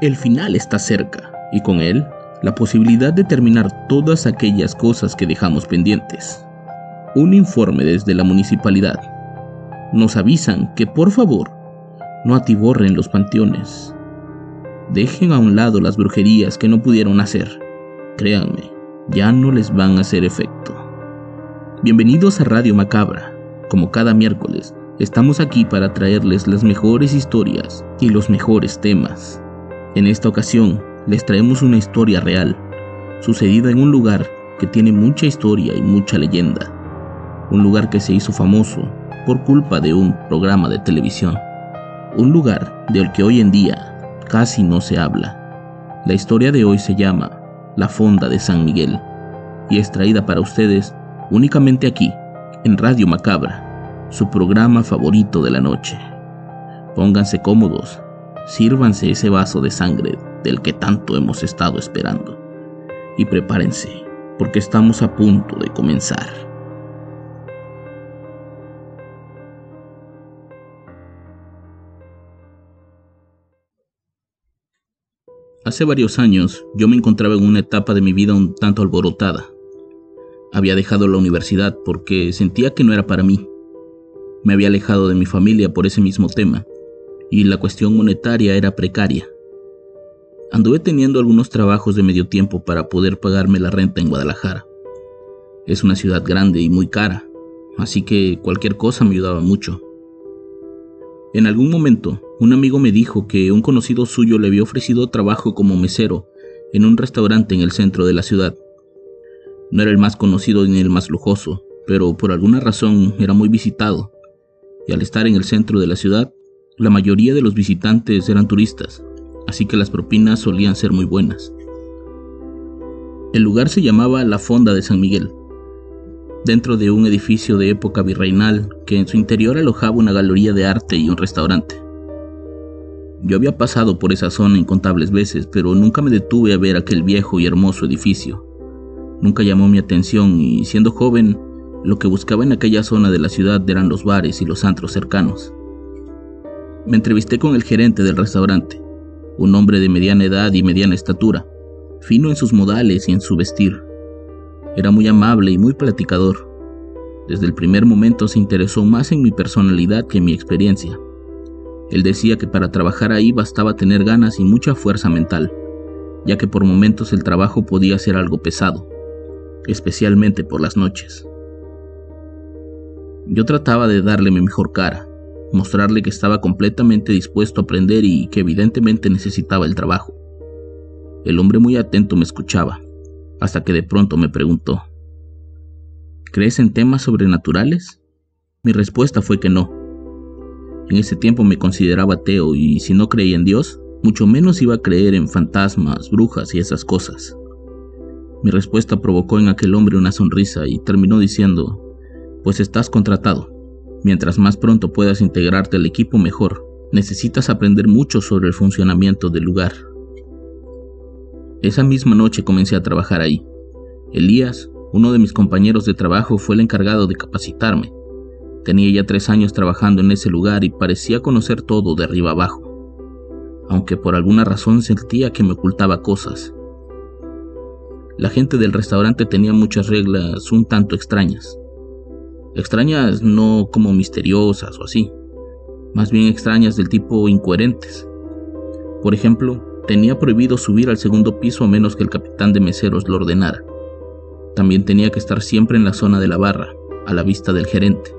El final está cerca y con él la posibilidad de terminar todas aquellas cosas que dejamos pendientes. Un informe desde la municipalidad. Nos avisan que por favor no atiborren los panteones. Dejen a un lado las brujerías que no pudieron hacer. Créanme, ya no les van a hacer efecto. Bienvenidos a Radio Macabra. Como cada miércoles, estamos aquí para traerles las mejores historias y los mejores temas. En esta ocasión, les traemos una historia real, sucedida en un lugar que tiene mucha historia y mucha leyenda. Un lugar que se hizo famoso por culpa de un programa de televisión. Un lugar del que hoy en día casi no se habla. La historia de hoy se llama La Fonda de San Miguel y es traída para ustedes únicamente aquí, en Radio Macabra, su programa favorito de la noche. Pónganse cómodos, sírvanse ese vaso de sangre del que tanto hemos estado esperando. Y prepárense, porque estamos a punto de comenzar. Hace varios años yo me encontraba en una etapa de mi vida un tanto alborotada. Había dejado la universidad porque sentía que no era para mí. Me había alejado de mi familia por ese mismo tema, y la cuestión monetaria era precaria. Anduve teniendo algunos trabajos de medio tiempo para poder pagarme la renta en Guadalajara. Es una ciudad grande y muy cara, así que cualquier cosa me ayudaba mucho. En algún momento, un amigo me dijo que un conocido suyo le había ofrecido trabajo como mesero en un restaurante en el centro de la ciudad. No era el más conocido ni el más lujoso, pero por alguna razón era muy visitado, y al estar en el centro de la ciudad, la mayoría de los visitantes eran turistas, así que las propinas solían ser muy buenas. El lugar se llamaba La Fonda de San Miguel, dentro de un edificio de época virreinal que en su interior alojaba una galería de arte y un restaurante. Yo había pasado por esa zona incontables veces, pero nunca me detuve a ver aquel viejo y hermoso edificio. Nunca llamó mi atención y siendo joven, lo que buscaba en aquella zona de la ciudad eran los bares y los antros cercanos. Me entrevisté con el gerente del restaurante, un hombre de mediana edad y mediana estatura, fino en sus modales y en su vestir. Era muy amable y muy platicador. Desde el primer momento se interesó más en mi personalidad que en mi experiencia. Él decía que para trabajar ahí bastaba tener ganas y mucha fuerza mental, ya que por momentos el trabajo podía ser algo pesado, especialmente por las noches. Yo trataba de darle mi mejor cara, mostrarle que estaba completamente dispuesto a aprender y que evidentemente necesitaba el trabajo. El hombre muy atento me escuchaba, hasta que de pronto me preguntó, ¿Crees en temas sobrenaturales? Mi respuesta fue que no. En ese tiempo me consideraba ateo y si no creía en Dios, mucho menos iba a creer en fantasmas, brujas y esas cosas. Mi respuesta provocó en aquel hombre una sonrisa y terminó diciendo, pues estás contratado. Mientras más pronto puedas integrarte al equipo mejor, necesitas aprender mucho sobre el funcionamiento del lugar. Esa misma noche comencé a trabajar ahí. Elías, uno de mis compañeros de trabajo, fue el encargado de capacitarme. Tenía ya tres años trabajando en ese lugar y parecía conocer todo de arriba abajo, aunque por alguna razón sentía que me ocultaba cosas. La gente del restaurante tenía muchas reglas un tanto extrañas. Extrañas no como misteriosas o así, más bien extrañas del tipo incoherentes. Por ejemplo, tenía prohibido subir al segundo piso a menos que el capitán de meseros lo ordenara. También tenía que estar siempre en la zona de la barra, a la vista del gerente.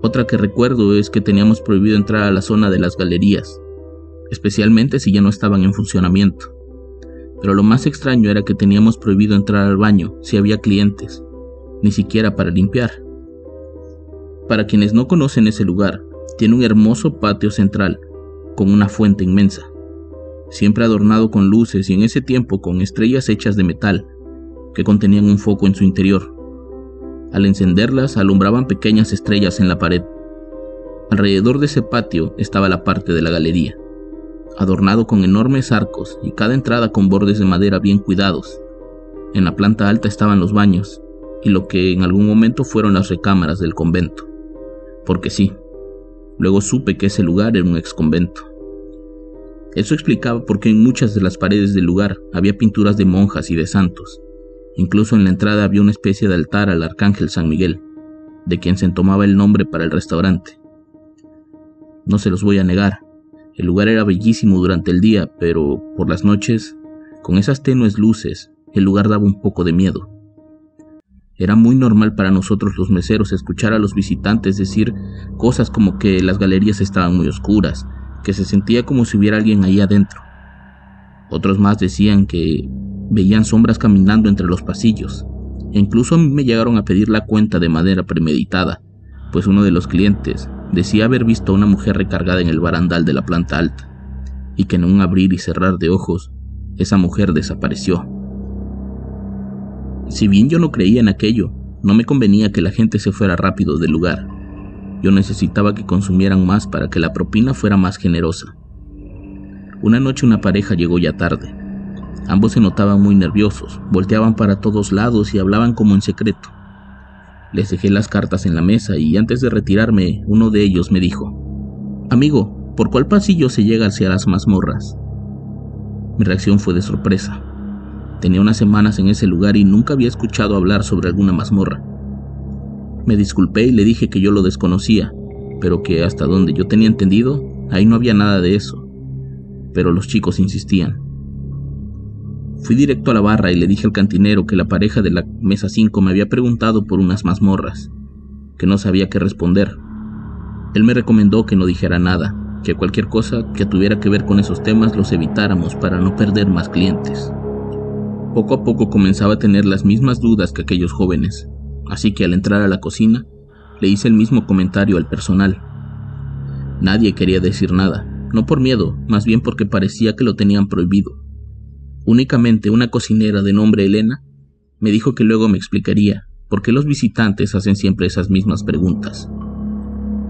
Otra que recuerdo es que teníamos prohibido entrar a la zona de las galerías, especialmente si ya no estaban en funcionamiento. Pero lo más extraño era que teníamos prohibido entrar al baño si había clientes, ni siquiera para limpiar. Para quienes no conocen ese lugar, tiene un hermoso patio central con una fuente inmensa, siempre adornado con luces y en ese tiempo con estrellas hechas de metal que contenían un foco en su interior. Al encenderlas alumbraban pequeñas estrellas en la pared. Alrededor de ese patio estaba la parte de la galería, adornado con enormes arcos y cada entrada con bordes de madera bien cuidados. En la planta alta estaban los baños y lo que en algún momento fueron las recámaras del convento. Porque sí, luego supe que ese lugar era un exconvento. Eso explicaba por qué en muchas de las paredes del lugar había pinturas de monjas y de santos. Incluso en la entrada había una especie de altar al arcángel San Miguel, de quien se tomaba el nombre para el restaurante. No se los voy a negar, el lugar era bellísimo durante el día, pero por las noches, con esas tenues luces, el lugar daba un poco de miedo. Era muy normal para nosotros los meseros escuchar a los visitantes decir cosas como que las galerías estaban muy oscuras, que se sentía como si hubiera alguien ahí adentro. Otros más decían que veían sombras caminando entre los pasillos, e incluso a mí me llegaron a pedir la cuenta de manera premeditada, pues uno de los clientes decía haber visto a una mujer recargada en el barandal de la planta alta, y que en un abrir y cerrar de ojos, esa mujer desapareció. Si bien yo no creía en aquello, no me convenía que la gente se fuera rápido del lugar. Yo necesitaba que consumieran más para que la propina fuera más generosa. Una noche una pareja llegó ya tarde. Ambos se notaban muy nerviosos, volteaban para todos lados y hablaban como en secreto. Les dejé las cartas en la mesa y antes de retirarme, uno de ellos me dijo, Amigo, ¿por cuál pasillo se llega hacia las mazmorras? Mi reacción fue de sorpresa. Tenía unas semanas en ese lugar y nunca había escuchado hablar sobre alguna mazmorra. Me disculpé y le dije que yo lo desconocía, pero que hasta donde yo tenía entendido, ahí no había nada de eso. Pero los chicos insistían. Fui directo a la barra y le dije al cantinero que la pareja de la mesa 5 me había preguntado por unas mazmorras, que no sabía qué responder. Él me recomendó que no dijera nada, que cualquier cosa que tuviera que ver con esos temas los evitáramos para no perder más clientes. Poco a poco comenzaba a tener las mismas dudas que aquellos jóvenes, así que al entrar a la cocina le hice el mismo comentario al personal. Nadie quería decir nada, no por miedo, más bien porque parecía que lo tenían prohibido. Únicamente una cocinera de nombre Elena me dijo que luego me explicaría por qué los visitantes hacen siempre esas mismas preguntas.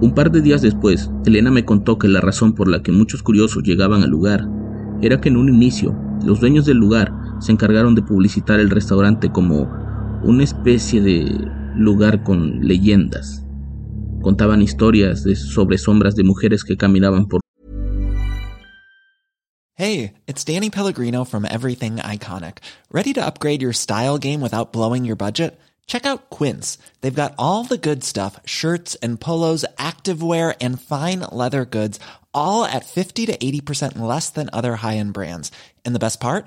Un par de días después, Elena me contó que la razón por la que muchos curiosos llegaban al lugar era que en un inicio los dueños del lugar se encargaron de publicitar el restaurante como una especie de lugar con leyendas. Contaban historias de, sobre sombras de mujeres que caminaban por Hey, it's Danny Pellegrino from Everything Iconic. Ready to upgrade your style game without blowing your budget? Check out Quince. They've got all the good stuff, shirts and polos, activewear and fine leather goods, all at 50 to 80% less than other high-end brands. And the best part?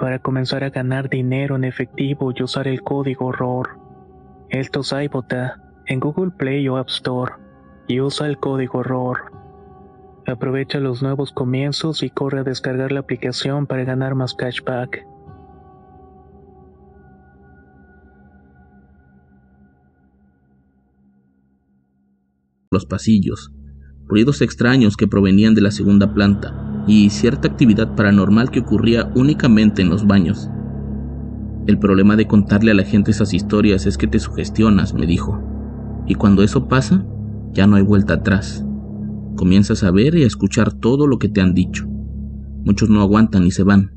para comenzar a ganar dinero en efectivo y usar el código ROR. Esto es iBota en Google Play o App Store y usa el código ROR. Aprovecha los nuevos comienzos y corre a descargar la aplicación para ganar más cashback. Los pasillos, ruidos extraños que provenían de la segunda planta y cierta actividad paranormal que ocurría únicamente en los baños. El problema de contarle a la gente esas historias es que te sugestionas, me dijo. Y cuando eso pasa, ya no hay vuelta atrás. Comienzas a ver y a escuchar todo lo que te han dicho. Muchos no aguantan y se van.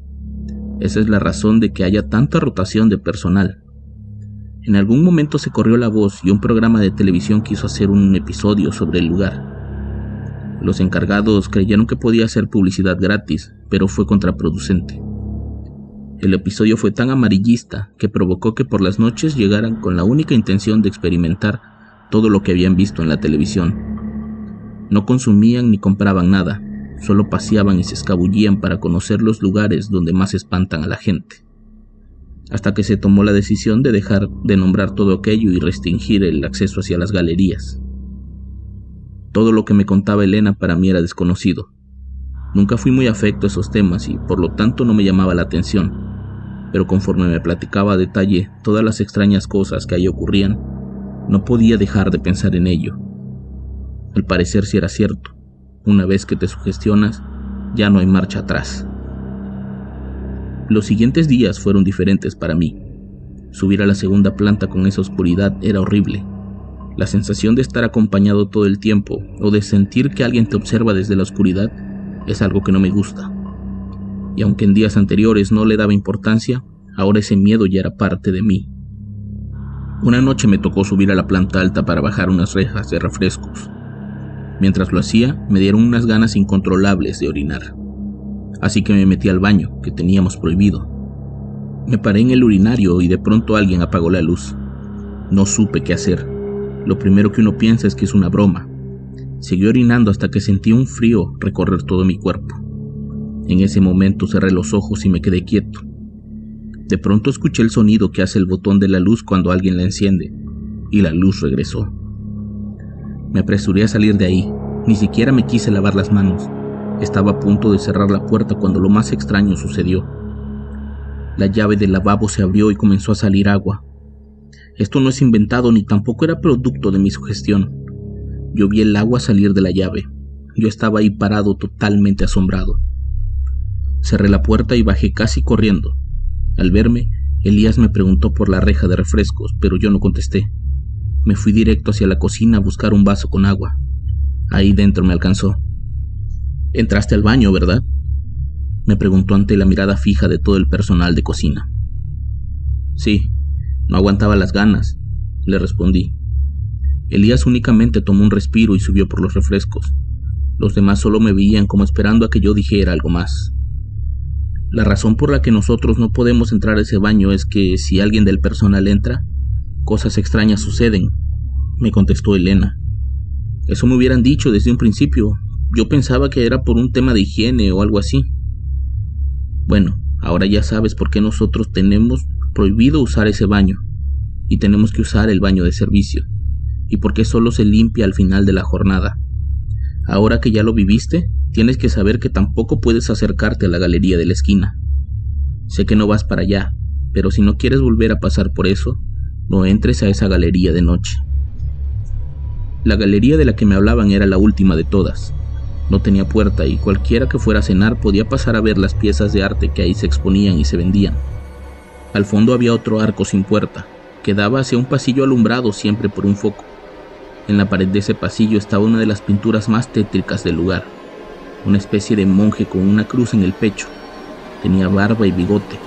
Esa es la razón de que haya tanta rotación de personal. En algún momento se corrió la voz y un programa de televisión quiso hacer un episodio sobre el lugar. Los encargados creyeron que podía hacer publicidad gratis, pero fue contraproducente. El episodio fue tan amarillista que provocó que por las noches llegaran con la única intención de experimentar todo lo que habían visto en la televisión. No consumían ni compraban nada, solo paseaban y se escabullían para conocer los lugares donde más espantan a la gente. Hasta que se tomó la decisión de dejar de nombrar todo aquello y restringir el acceso hacia las galerías. Todo lo que me contaba Elena para mí era desconocido. Nunca fui muy afecto a esos temas y por lo tanto no me llamaba la atención, pero conforme me platicaba a detalle todas las extrañas cosas que ahí ocurrían, no podía dejar de pensar en ello. Al parecer si era cierto, una vez que te sugestionas, ya no hay marcha atrás. Los siguientes días fueron diferentes para mí. Subir a la segunda planta con esa oscuridad era horrible. La sensación de estar acompañado todo el tiempo o de sentir que alguien te observa desde la oscuridad es algo que no me gusta. Y aunque en días anteriores no le daba importancia, ahora ese miedo ya era parte de mí. Una noche me tocó subir a la planta alta para bajar unas rejas de refrescos. Mientras lo hacía, me dieron unas ganas incontrolables de orinar. Así que me metí al baño, que teníamos prohibido. Me paré en el urinario y de pronto alguien apagó la luz. No supe qué hacer lo primero que uno piensa es que es una broma. Seguí orinando hasta que sentí un frío recorrer todo mi cuerpo. En ese momento cerré los ojos y me quedé quieto. De pronto escuché el sonido que hace el botón de la luz cuando alguien la enciende, y la luz regresó. Me apresuré a salir de ahí, ni siquiera me quise lavar las manos. Estaba a punto de cerrar la puerta cuando lo más extraño sucedió. La llave del lavabo se abrió y comenzó a salir agua, esto no es inventado ni tampoco era producto de mi sugestión. Yo vi el agua salir de la llave. Yo estaba ahí parado totalmente asombrado. Cerré la puerta y bajé casi corriendo. Al verme, Elías me preguntó por la reja de refrescos, pero yo no contesté. Me fui directo hacia la cocina a buscar un vaso con agua. Ahí dentro me alcanzó. Entraste al baño, ¿verdad? Me preguntó ante la mirada fija de todo el personal de cocina. Sí, no aguantaba las ganas, le respondí. Elías únicamente tomó un respiro y subió por los refrescos. Los demás solo me veían como esperando a que yo dijera algo más. La razón por la que nosotros no podemos entrar a ese baño es que si alguien del personal entra, cosas extrañas suceden, me contestó Elena. Eso me hubieran dicho desde un principio. Yo pensaba que era por un tema de higiene o algo así. Bueno, ahora ya sabes por qué nosotros tenemos prohibido usar ese baño y tenemos que usar el baño de servicio y porque solo se limpia al final de la jornada. Ahora que ya lo viviste, tienes que saber que tampoco puedes acercarte a la galería de la esquina. Sé que no vas para allá, pero si no quieres volver a pasar por eso, no entres a esa galería de noche. La galería de la que me hablaban era la última de todas. No tenía puerta y cualquiera que fuera a cenar podía pasar a ver las piezas de arte que ahí se exponían y se vendían. Al fondo había otro arco sin puerta, que daba hacia un pasillo alumbrado siempre por un foco. En la pared de ese pasillo estaba una de las pinturas más tétricas del lugar, una especie de monje con una cruz en el pecho. Tenía barba y bigote,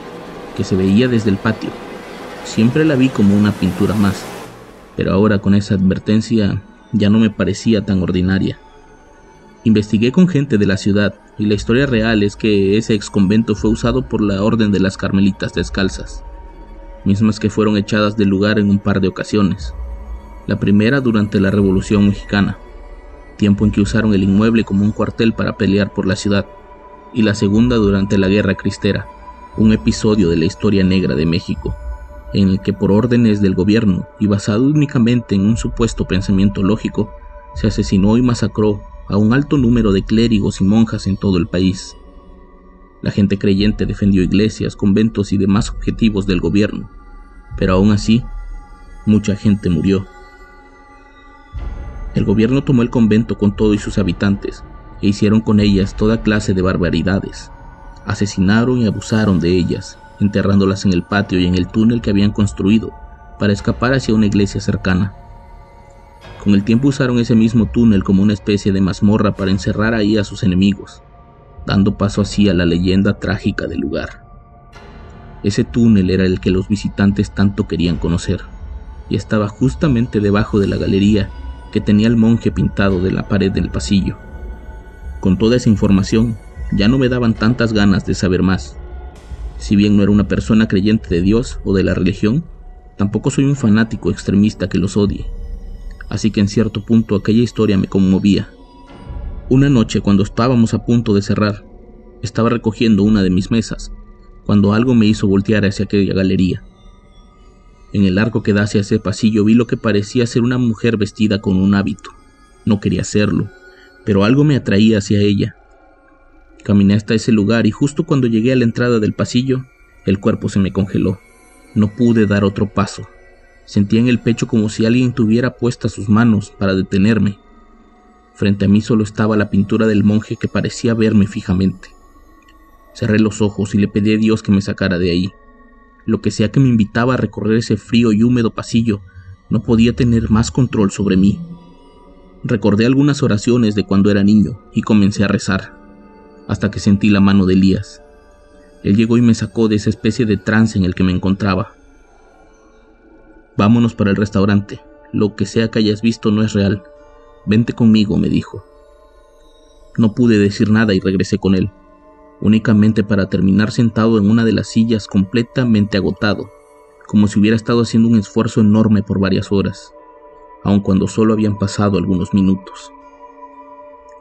que se veía desde el patio. Siempre la vi como una pintura más, pero ahora con esa advertencia ya no me parecía tan ordinaria. Investigué con gente de la ciudad y la historia real es que ese ex convento fue usado por la Orden de las Carmelitas Descalzas, mismas que fueron echadas del lugar en un par de ocasiones. La primera durante la Revolución Mexicana, tiempo en que usaron el inmueble como un cuartel para pelear por la ciudad, y la segunda durante la Guerra Cristera, un episodio de la historia negra de México, en el que por órdenes del gobierno y basado únicamente en un supuesto pensamiento lógico, se asesinó y masacró a un alto número de clérigos y monjas en todo el país. La gente creyente defendió iglesias, conventos y demás objetivos del gobierno, pero aún así, mucha gente murió. El gobierno tomó el convento con todo y sus habitantes e hicieron con ellas toda clase de barbaridades. Asesinaron y abusaron de ellas, enterrándolas en el patio y en el túnel que habían construido para escapar hacia una iglesia cercana. Con el tiempo usaron ese mismo túnel como una especie de mazmorra para encerrar ahí a sus enemigos, dando paso así a la leyenda trágica del lugar. Ese túnel era el que los visitantes tanto querían conocer, y estaba justamente debajo de la galería que tenía el monje pintado de la pared del pasillo. Con toda esa información, ya no me daban tantas ganas de saber más. Si bien no era una persona creyente de Dios o de la religión, tampoco soy un fanático extremista que los odie. Así que en cierto punto aquella historia me conmovía. Una noche cuando estábamos a punto de cerrar, estaba recogiendo una de mis mesas, cuando algo me hizo voltear hacia aquella galería. En el arco que da hacia ese pasillo vi lo que parecía ser una mujer vestida con un hábito. No quería hacerlo, pero algo me atraía hacia ella. Caminé hasta ese lugar y justo cuando llegué a la entrada del pasillo, el cuerpo se me congeló. No pude dar otro paso. Sentía en el pecho como si alguien tuviera puestas sus manos para detenerme. Frente a mí solo estaba la pintura del monje que parecía verme fijamente. Cerré los ojos y le pedí a Dios que me sacara de ahí. Lo que sea que me invitaba a recorrer ese frío y húmedo pasillo, no podía tener más control sobre mí. Recordé algunas oraciones de cuando era niño y comencé a rezar, hasta que sentí la mano de Elías. Él llegó y me sacó de esa especie de trance en el que me encontraba. Vámonos para el restaurante. Lo que sea que hayas visto no es real. Vente conmigo, me dijo. No pude decir nada y regresé con él, únicamente para terminar sentado en una de las sillas completamente agotado, como si hubiera estado haciendo un esfuerzo enorme por varias horas aun cuando solo habían pasado algunos minutos.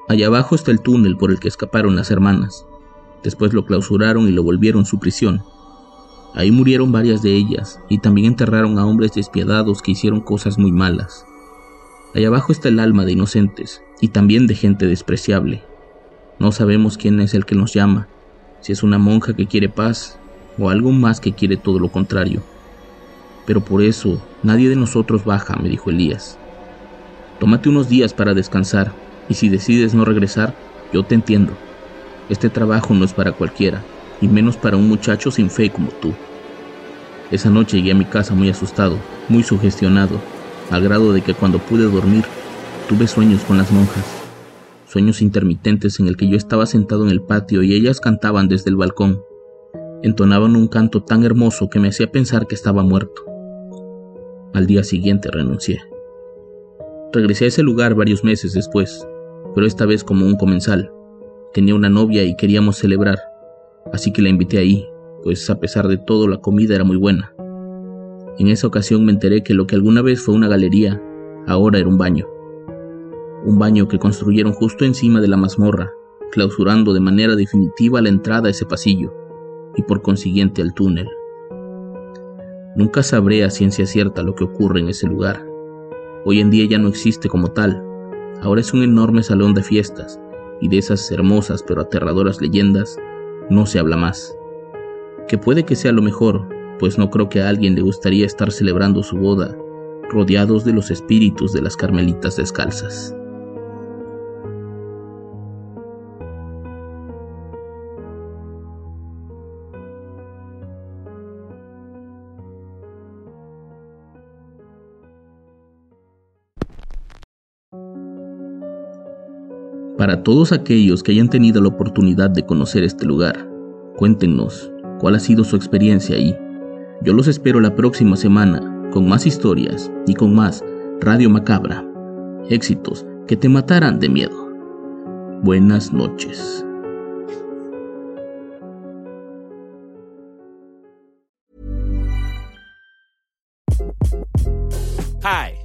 Allá abajo está el túnel por el que escaparon las hermanas. Después lo clausuraron y lo volvieron su prisión. Ahí murieron varias de ellas y también enterraron a hombres despiadados que hicieron cosas muy malas. Allá abajo está el alma de inocentes y también de gente despreciable. No sabemos quién es el que nos llama, si es una monja que quiere paz o algo más que quiere todo lo contrario. Pero por eso nadie de nosotros baja, me dijo Elías. Tómate unos días para descansar, y si decides no regresar, yo te entiendo. Este trabajo no es para cualquiera, y menos para un muchacho sin fe como tú. Esa noche llegué a mi casa muy asustado, muy sugestionado, al grado de que cuando pude dormir, tuve sueños con las monjas. Sueños intermitentes en el que yo estaba sentado en el patio y ellas cantaban desde el balcón. Entonaban un canto tan hermoso que me hacía pensar que estaba muerto. Al día siguiente renuncié. Regresé a ese lugar varios meses después, pero esta vez como un comensal. Tenía una novia y queríamos celebrar, así que la invité ahí, pues a pesar de todo la comida era muy buena. En esa ocasión me enteré que lo que alguna vez fue una galería, ahora era un baño. Un baño que construyeron justo encima de la mazmorra, clausurando de manera definitiva la entrada a ese pasillo y por consiguiente al túnel. Nunca sabré a ciencia cierta lo que ocurre en ese lugar. Hoy en día ya no existe como tal. Ahora es un enorme salón de fiestas, y de esas hermosas pero aterradoras leyendas no se habla más. Que puede que sea lo mejor, pues no creo que a alguien le gustaría estar celebrando su boda rodeados de los espíritus de las carmelitas descalzas. Para todos aquellos que hayan tenido la oportunidad de conocer este lugar, cuéntenos cuál ha sido su experiencia ahí. Yo los espero la próxima semana con más historias y con más Radio Macabra. Éxitos que te matarán de miedo. Buenas noches. Hi,